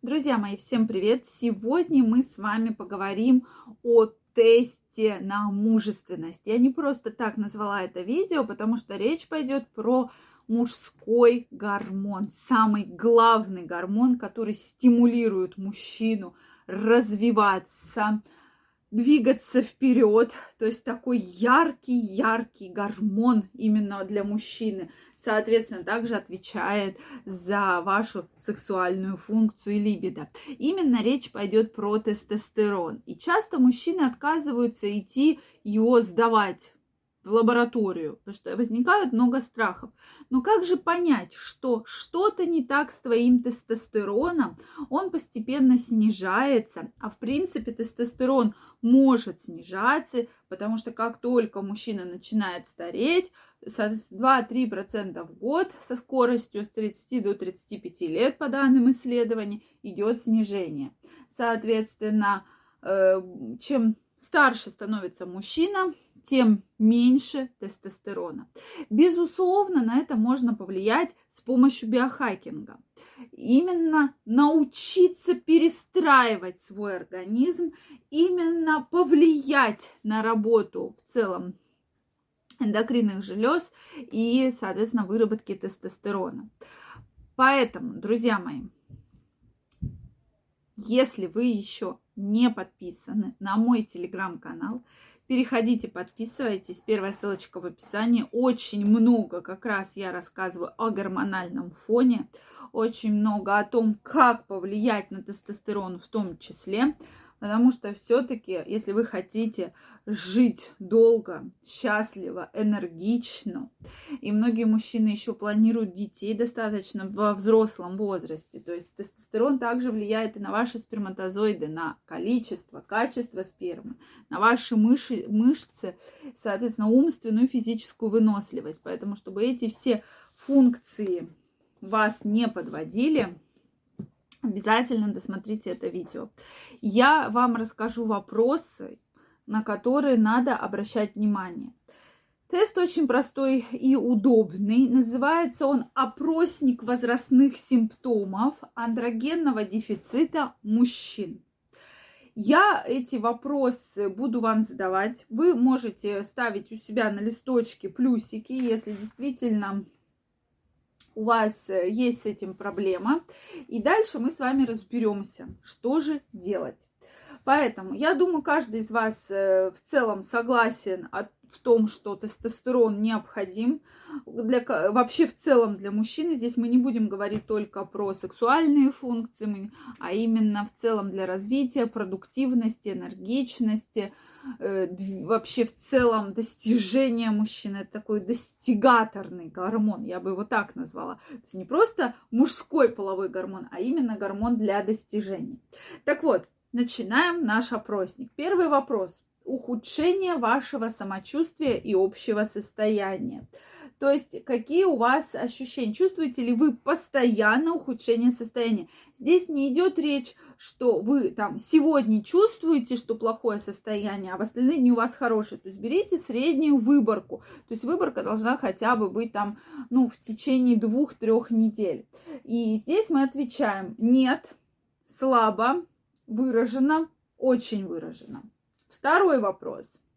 Друзья мои, всем привет! Сегодня мы с вами поговорим о тесте на мужественность. Я не просто так назвала это видео, потому что речь пойдет про мужской гормон, самый главный гормон, который стимулирует мужчину развиваться, двигаться вперед, то есть такой яркий-яркий гормон именно для мужчины, соответственно, также отвечает за вашу сексуальную функцию и либидо. Именно речь пойдет про тестостерон. И часто мужчины отказываются идти его сдавать в лабораторию, потому что возникают много страхов. Но как же понять, что что-то не так с твоим тестостероном? Он постепенно снижается, а в принципе тестостерон может снижаться, потому что как только мужчина начинает стареть, 2-3% в год со скоростью с 30 до 35 лет, по данным исследований, идет снижение. Соответственно, э, чем старше становится мужчина, тем меньше тестостерона. Безусловно, на это можно повлиять с помощью биохакинга. Именно научиться перестраивать свой организм, именно повлиять на работу в целом эндокринных желез и, соответственно, выработки тестостерона. Поэтому, друзья мои, если вы еще не подписаны на мой телеграм-канал, переходите, подписывайтесь. Первая ссылочка в описании. Очень много как раз я рассказываю о гормональном фоне, очень много о том, как повлиять на тестостерон в том числе. Потому что все-таки, если вы хотите жить долго, счастливо, энергично, и многие мужчины еще планируют детей достаточно во взрослом возрасте, то есть тестостерон также влияет и на ваши сперматозоиды, на количество, качество спермы, на ваши мыши, мышцы, соответственно, умственную и физическую выносливость. Поэтому, чтобы эти все функции вас не подводили, Обязательно досмотрите это видео. Я вам расскажу вопросы, на которые надо обращать внимание. Тест очень простой и удобный. Называется он «Опросник возрастных симптомов андрогенного дефицита мужчин». Я эти вопросы буду вам задавать. Вы можете ставить у себя на листочке плюсики, если действительно у вас э, есть с этим проблема. И дальше мы с вами разберемся, что же делать. Поэтому я думаю, каждый из вас э, в целом согласен в том, что тестостерон необходим для, вообще в целом для мужчины. Здесь мы не будем говорить только про сексуальные функции, а именно в целом для развития, продуктивности, энергичности, Э, вообще в целом достижение мужчины. Это такой достигаторный гормон, я бы его так назвала. То есть не просто мужской половой гормон, а именно гормон для достижений. Так вот, начинаем наш опросник. Первый вопрос. Ухудшение вашего самочувствия и общего состояния. То есть, какие у вас ощущения? Чувствуете ли вы постоянно ухудшение состояния? Здесь не идет речь, что вы там сегодня чувствуете, что плохое состояние, а в остальные дни у вас хорошее. То есть берите среднюю выборку. То есть выборка должна хотя бы быть там, ну, в течение двух-трех недель. И здесь мы отвечаем нет, слабо, выражено, очень выражено. Второй вопрос –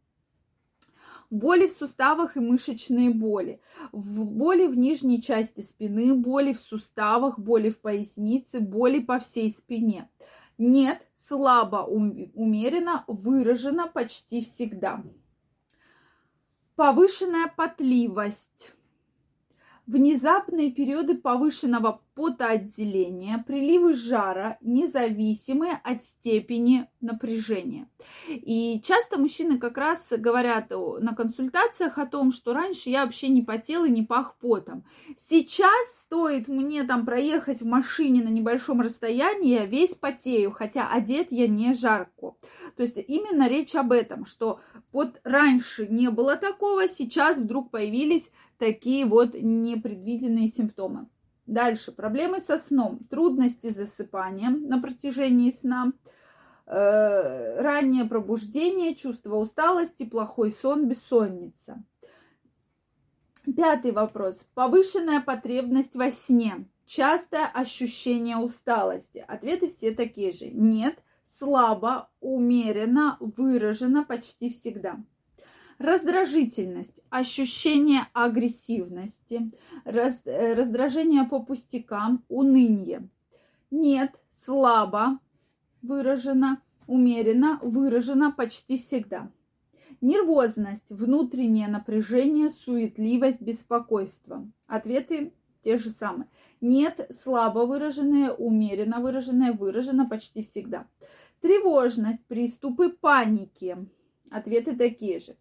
боли в суставах и мышечные боли, в боли в нижней части спины, боли в суставах, боли в пояснице, боли по всей спине. Нет, слабо умеренно, выражено почти всегда. Повышенная потливость внезапные периоды повышенного потоотделения, приливы жара, независимые от степени напряжения. И часто мужчины как раз говорят на консультациях о том, что раньше я вообще не потела и не пах потом. Сейчас стоит мне там проехать в машине на небольшом расстоянии, я весь потею, хотя одет я не жарко. То есть именно речь об этом, что вот раньше не было такого, сейчас вдруг появились такие вот непредвиденные симптомы. Дальше. Проблемы со сном, трудности с засыпанием на протяжении сна, э, раннее пробуждение, чувство усталости, плохой сон, бессонница. Пятый вопрос. Повышенная потребность во сне. Частое ощущение усталости. Ответы все такие же. Нет, слабо, умеренно, выражено почти всегда. Раздражительность, ощущение агрессивности, раз, э, раздражение по пустякам, уныние. Нет, слабо выражено, умеренно выражено почти всегда. Нервозность, внутреннее напряжение, суетливость, беспокойство. Ответы те же самые. Нет, слабо выраженные, умеренно выраженные, выражено почти всегда. Тревожность, приступы паники. Ответы такие же.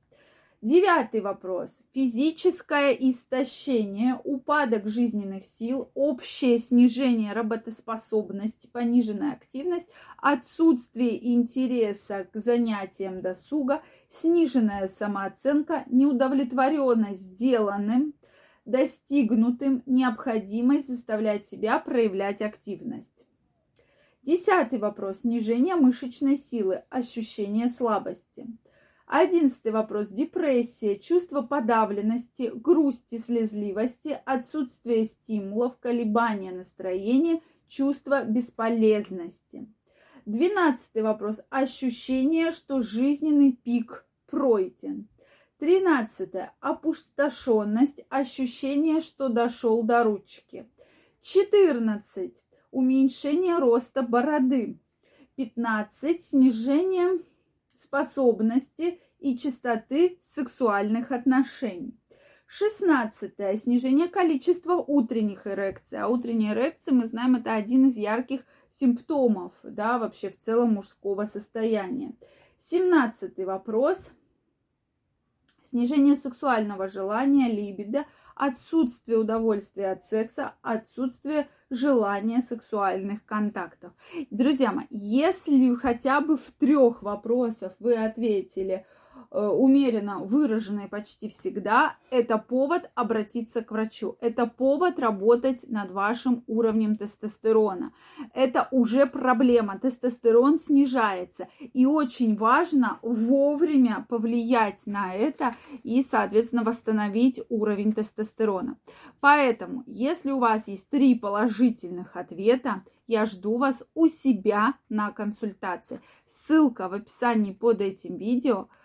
Девятый вопрос. Физическое истощение, упадок жизненных сил, общее снижение работоспособности, пониженная активность, отсутствие интереса к занятиям досуга, сниженная самооценка, неудовлетворенность сделанным, достигнутым, необходимость заставлять себя проявлять активность. Десятый вопрос. Снижение мышечной силы, ощущение слабости. Одиннадцатый вопрос. Депрессия, чувство подавленности, грусти, слезливости, отсутствие стимулов, колебания настроения, чувство бесполезности. Двенадцатый вопрос. Ощущение, что жизненный пик пройден. Тринадцатое. Опустошенность, ощущение, что дошел до ручки. Четырнадцать. Уменьшение роста бороды. Пятнадцать. Снижение способности и частоты сексуальных отношений. Шестнадцатое. Снижение количества утренних эрекций. А утренние эрекции, мы знаем, это один из ярких симптомов, да, вообще в целом мужского состояния. Семнадцатый вопрос. Снижение сексуального желания, либидо, отсутствие удовольствия от секса, отсутствие желания сексуальных контактов. Друзья мои, если хотя бы в трех вопросах вы ответили – умеренно выраженные почти всегда, это повод обратиться к врачу. Это повод работать над вашим уровнем тестостерона. Это уже проблема. Тестостерон снижается. И очень важно вовремя повлиять на это и, соответственно, восстановить уровень тестостерона. Поэтому, если у вас есть три положительных ответа, я жду вас у себя на консультации. Ссылка в описании под этим видео –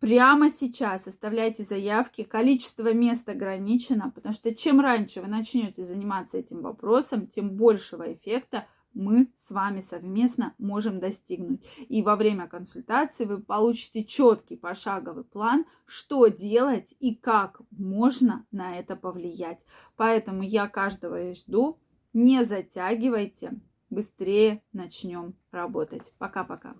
Прямо сейчас оставляйте заявки. Количество мест ограничено, потому что чем раньше вы начнете заниматься этим вопросом, тем большего эффекта мы с вами совместно можем достигнуть. И во время консультации вы получите четкий пошаговый план, что делать и как можно на это повлиять. Поэтому я каждого и жду. Не затягивайте, быстрее начнем работать. Пока-пока.